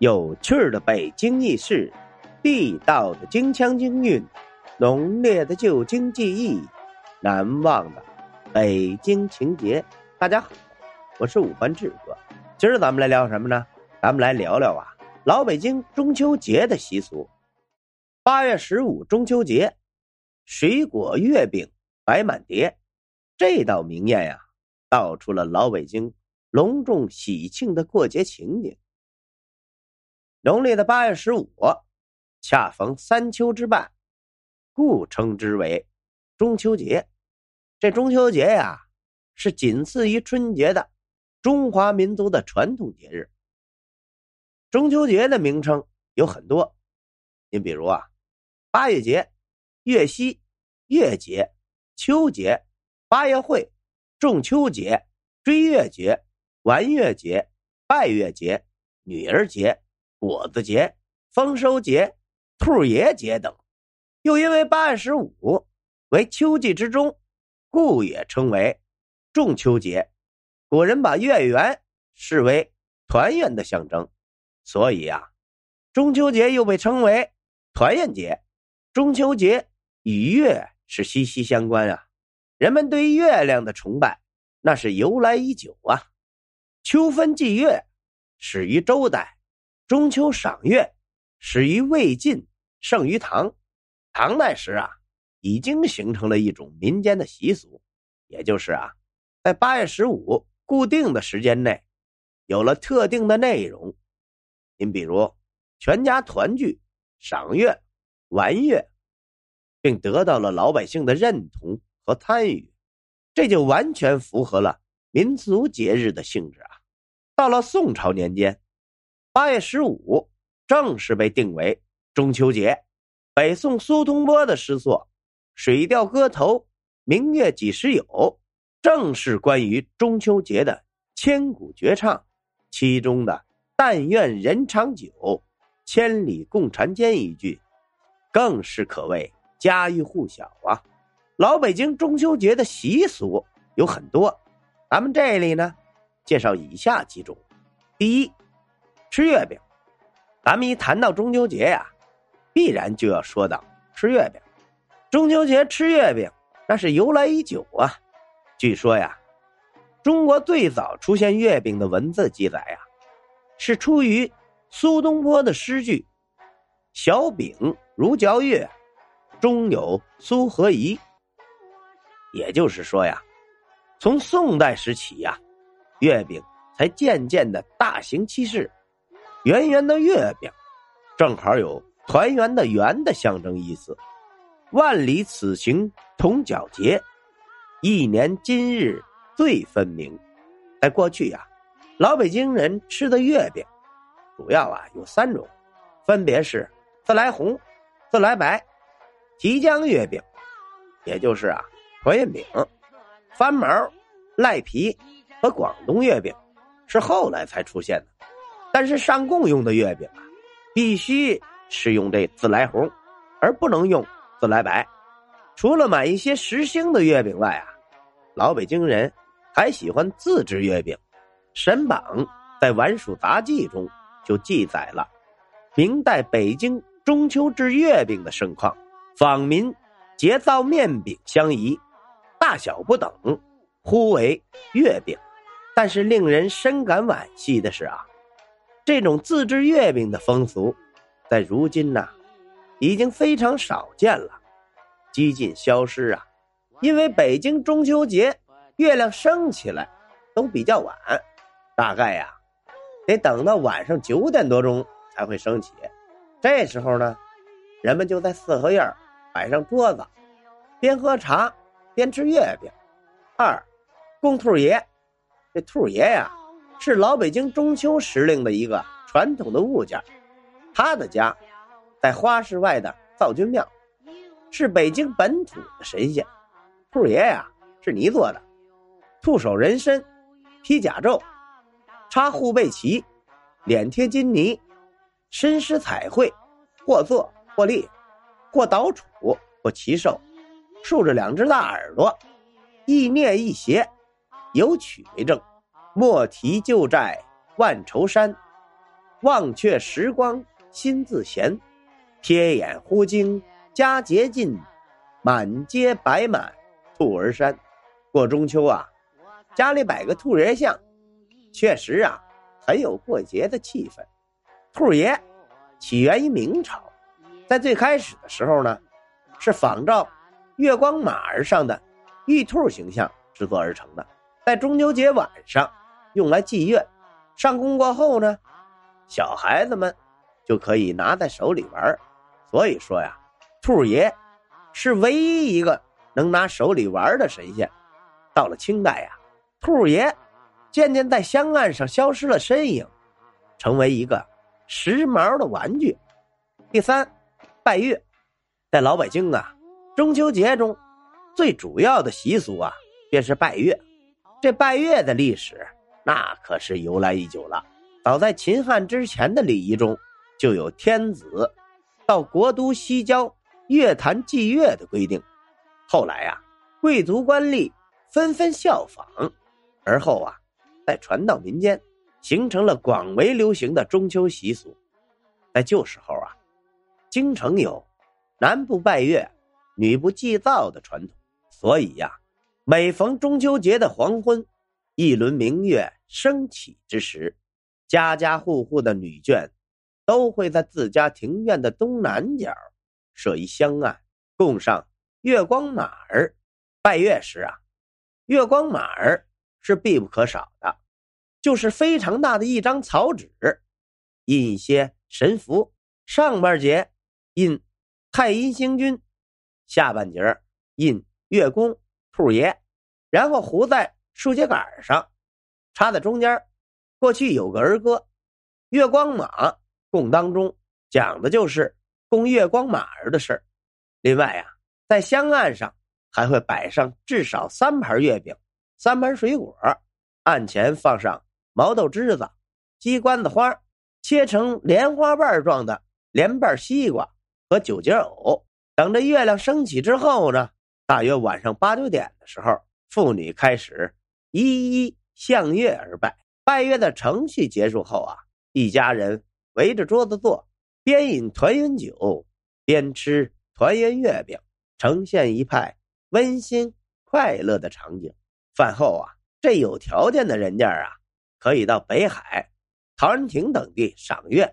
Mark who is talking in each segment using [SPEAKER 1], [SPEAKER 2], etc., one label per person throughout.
[SPEAKER 1] 有趣的北京轶事，地道的京腔京韵，浓烈的旧京记忆，难忘的北京情节。大家好，我是五环志哥。今儿咱们来聊什么呢？咱们来聊聊啊，老北京中秋节的习俗。八月十五中秋节，水果月饼摆满碟，这道名宴呀，道出了老北京隆重喜庆的过节情景。农历的八月十五，恰逢三秋之半，故称之为中秋节。这中秋节呀，是仅次于春节的中华民族的传统节日。中秋节的名称有很多，您比如啊，八月节、月夕、月节、秋节、八月会、中秋节、追月节、玩月节、拜月节、女儿节。果子节、丰收节、兔爷节等，又因为八月十五为秋季之中，故也称为仲秋节。古人把月圆视为团圆的象征，所以啊，中秋节又被称为团圆节。中秋节与月是息息相关啊，人们对月亮的崇拜那是由来已久啊。秋分祭月始于周代。中秋赏月始于魏晋，盛于唐。唐代时啊，已经形成了一种民间的习俗，也就是啊，在八月十五固定的时间内，有了特定的内容。您比如，全家团聚、赏月、玩月，并得到了老百姓的认同和参与，这就完全符合了民族节日的性质啊。到了宋朝年间。八月十五正式被定为中秋节。北宋苏东坡的诗作《水调歌头·明月几时有》正是关于中秋节的千古绝唱。其中的“但愿人长久，千里共婵娟”一句，更是可谓家喻户晓啊！老北京中秋节的习俗有很多，咱们这里呢，介绍以下几种：第一。吃月饼，咱们一谈到中秋节呀，必然就要说到吃月饼。中秋节吃月饼，那是由来已久啊。据说呀，中国最早出现月饼的文字记载呀，是出于苏东坡的诗句：“小饼如嚼月，中有苏和宜。”也就是说呀，从宋代时起呀，月饼才渐渐的大行其事。圆圆的月饼，正好有团圆的“圆”的象征意思。万里此行同皎洁，一年今日最分明。在过去呀，老北京人吃的月饼，主要啊有三种，分别是自来红、自来白、提浆月饼，也就是啊团圆饼、翻毛、赖皮和广东月饼，是后来才出现的。但是上供用的月饼啊，必须是用这自来红，而不能用自来白。除了买一些实心的月饼外啊，老北京人还喜欢自制月饼。沈榜在《晚蜀杂记》中就记载了明代北京中秋制月饼的盛况。坊民结造面饼相宜，大小不等，呼为月饼。但是令人深感惋惜的是啊。这种自制月饼的风俗，在如今呐，已经非常少见了，几近消失啊。因为北京中秋节月亮升起来都比较晚，大概呀，得等到晚上九点多钟才会升起。这时候呢，人们就在四合院摆上桌子，边喝茶边吃月饼。二，供兔爷，这兔爷呀。是老北京中秋时令的一个传统的物件，他的家在花市外的灶君庙，是北京本土的神仙。兔爷呀是泥做的，兔首人身，披甲胄，插护背旗，脸贴金泥，身施彩绘，或坐或立，或倒杵或骑兽，竖着两只大耳朵，一蹑一斜，有曲为证。莫提旧债万愁山，忘却时光心自闲，瞥眼忽惊佳节近，满街摆满兔儿山。过中秋啊，家里摆个兔爷像，确实啊，很有过节的气氛。兔爷起源于明朝，在最开始的时候呢，是仿照月光马儿上的玉兔形象制作而成的，在中秋节晚上用来祭月。上工过后呢，小孩子们就可以拿在手里玩。所以说呀，兔爷是唯一一个能拿手里玩的神仙。到了清代呀，兔爷渐渐在香案上消失了身影，成为一个时髦的玩具。第三，拜月，在老北京啊，中秋节中最主要的习俗啊，便是拜月。这拜月的历史那可是由来已久了，早在秦汉之前的礼仪中就有天子到国都西郊月坛祭月的规定。后来呀，贵族官吏。纷纷效仿，而后啊，再传到民间，形成了广为流行的中秋习俗。在旧时候啊，京城有男不拜月，女不祭灶的传统，所以呀，每逢中秋节的黄昏，一轮明月升起之时，家家户户的女眷都会在自家庭院的东南角设一香案，供上月光马儿。拜月时啊。月光马儿是必不可少的，就是非常大的一张草纸，印一些神符，上半截印太阴星君，下半截印月宫兔爷，然后糊在竖秸秆上，插在中间。过去有个儿歌《月光马》，供当中讲的就是供月光马儿的事儿。另外呀，在香案上。还会摆上至少三盘月饼，三盘水果，案前放上毛豆枝子、鸡冠子花，切成莲花瓣状的莲瓣西瓜和九节藕。等着月亮升起之后呢，大约晚上八九点的时候，妇女开始一一向月而拜。拜月的程序结束后啊，一家人围着桌子坐，边饮团圆酒，边吃团圆月饼，呈现一派。温馨快乐的场景。饭后啊，这有条件的人家啊，可以到北海、陶然亭等地赏月；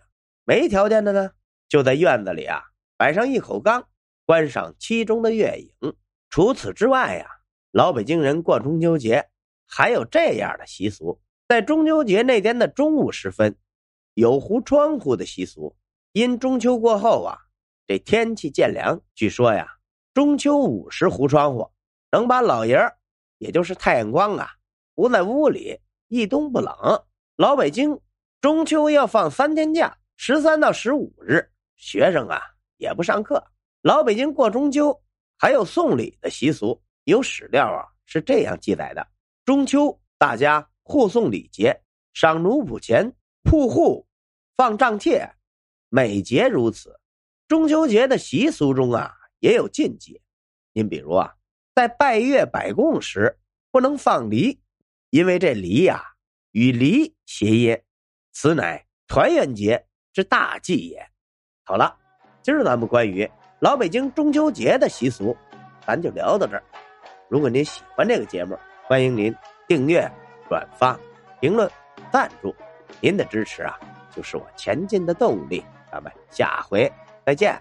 [SPEAKER 1] 没条件的呢，就在院子里啊摆上一口缸，观赏其中的月影。除此之外呀，老北京人过中秋节还有这样的习俗：在中秋节那天的中午时分，有糊窗户的习俗。因中秋过后啊，这天气渐凉，据说呀。中秋午时糊窗户，能把老爷儿，也就是太阳光啊，糊在屋里一冬不冷。老北京中秋要放三天假，十三到十五日，学生啊也不上课。老北京过中秋还有送礼的习俗，有史料啊是这样记载的：中秋大家互送礼节，赏奴仆钱，铺户放账帖，每节如此。中秋节的习俗中啊。也有禁忌，您比如啊，在拜月摆供时不能放梨，因为这梨呀与梨谐音，此乃团圆节之大忌也。好了，今儿咱们关于老北京中秋节的习俗，咱就聊到这儿。如果您喜欢这个节目，欢迎您订阅、转发、评论、赞助，您的支持啊，就是我前进的动力。咱们下回再见。